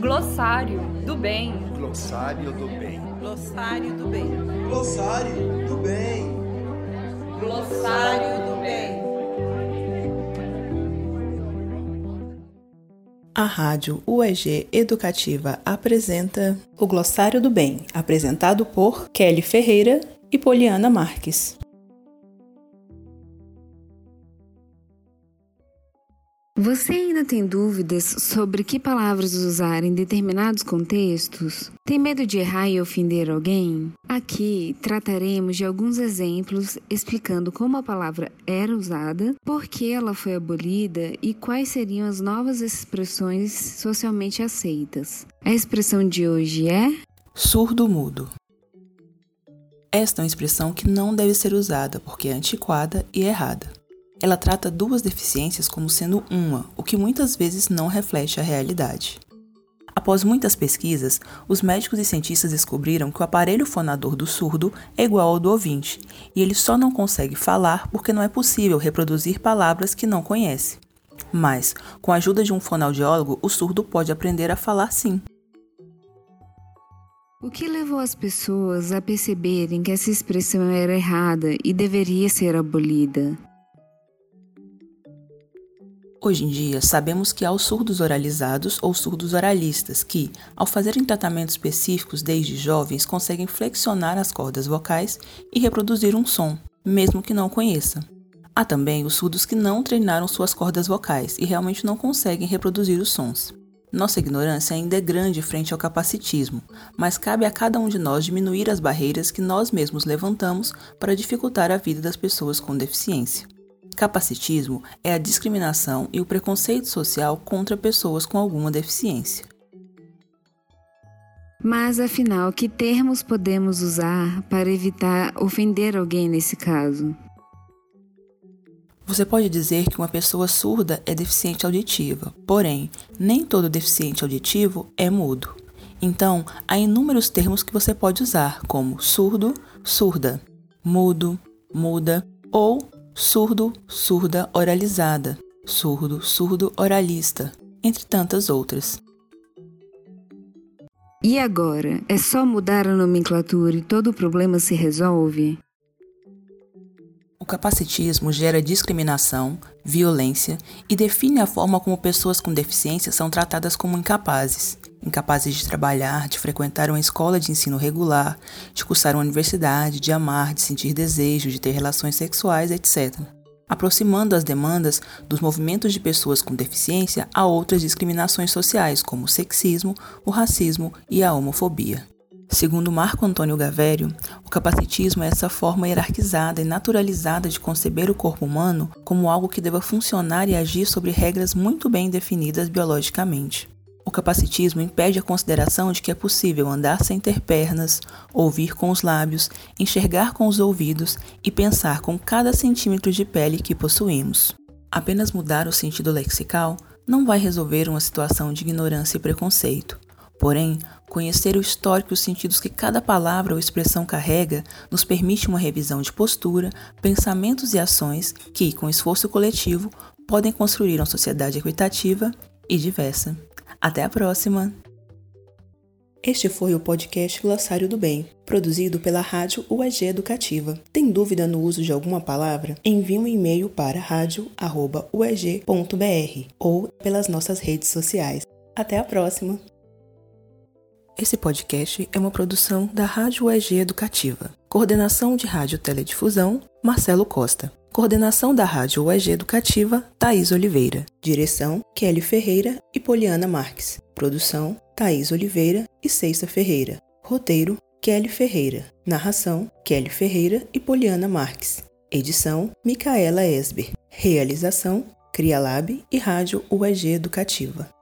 Glossário do bem. Glossário do bem. Glossário do bem. Glossário do bem. Glossário do bem. A Rádio UEG Educativa apresenta o Glossário do Bem, apresentado por Kelly Ferreira e Poliana Marques. Você ainda tem dúvidas sobre que palavras usar em determinados contextos? Tem medo de errar e ofender alguém? Aqui trataremos de alguns exemplos explicando como a palavra era usada, por que ela foi abolida e quais seriam as novas expressões socialmente aceitas. A expressão de hoje é surdo-mudo. Esta é uma expressão que não deve ser usada porque é antiquada e errada. Ela trata duas deficiências como sendo uma, o que muitas vezes não reflete a realidade. Após muitas pesquisas, os médicos e cientistas descobriram que o aparelho fonador do surdo é igual ao do ouvinte, e ele só não consegue falar porque não é possível reproduzir palavras que não conhece. Mas, com a ajuda de um fonoaudiólogo, o surdo pode aprender a falar sim. O que levou as pessoas a perceberem que essa expressão era errada e deveria ser abolida? Hoje em dia, sabemos que há os surdos oralizados ou surdos oralistas que, ao fazerem tratamentos específicos desde jovens, conseguem flexionar as cordas vocais e reproduzir um som, mesmo que não conheça. Há também os surdos que não treinaram suas cordas vocais e realmente não conseguem reproduzir os sons. Nossa ignorância ainda é grande frente ao capacitismo, mas cabe a cada um de nós diminuir as barreiras que nós mesmos levantamos para dificultar a vida das pessoas com deficiência. Capacitismo é a discriminação e o preconceito social contra pessoas com alguma deficiência. Mas afinal, que termos podemos usar para evitar ofender alguém nesse caso? Você pode dizer que uma pessoa surda é deficiente auditiva, porém, nem todo deficiente auditivo é mudo. Então, há inúmeros termos que você pode usar, como surdo, surda, mudo, muda ou surdo, surda oralizada, surdo, surdo oralista, entre tantas outras. E agora? É só mudar a nomenclatura e todo o problema se resolve? O capacitismo gera discriminação, violência e define a forma como pessoas com deficiência são tratadas como incapazes. Incapazes de trabalhar, de frequentar uma escola de ensino regular, de cursar uma universidade, de amar, de sentir desejo, de ter relações sexuais, etc. Aproximando as demandas dos movimentos de pessoas com deficiência a outras discriminações sociais, como o sexismo, o racismo e a homofobia. Segundo Marco Antônio Gavério, o capacitismo é essa forma hierarquizada e naturalizada de conceber o corpo humano como algo que deva funcionar e agir sobre regras muito bem definidas biologicamente. O capacitismo impede a consideração de que é possível andar sem ter pernas, ouvir com os lábios, enxergar com os ouvidos e pensar com cada centímetro de pele que possuímos. Apenas mudar o sentido lexical não vai resolver uma situação de ignorância e preconceito. Porém, conhecer o histórico e os sentidos que cada palavra ou expressão carrega nos permite uma revisão de postura, pensamentos e ações que, com esforço coletivo, podem construir uma sociedade equitativa e diversa. Até a próxima! Este foi o podcast Glossário do Bem, produzido pela Rádio UEG Educativa. Tem dúvida no uso de alguma palavra? Envie um e-mail para radio.ueg.br ou pelas nossas redes sociais. Até a próxima! Esse podcast é uma produção da Rádio UEG Educativa. Coordenação de Rádio Teledifusão, Marcelo Costa. Coordenação da Rádio UEG Educativa, Thaís Oliveira. Direção, Kelly Ferreira e Poliana Marques. Produção, Thaís Oliveira e Ceissa Ferreira. Roteiro, Kelly Ferreira. Narração, Kelly Ferreira e Poliana Marques. Edição, Micaela Esber. Realização, CriaLab e Rádio UEG Educativa.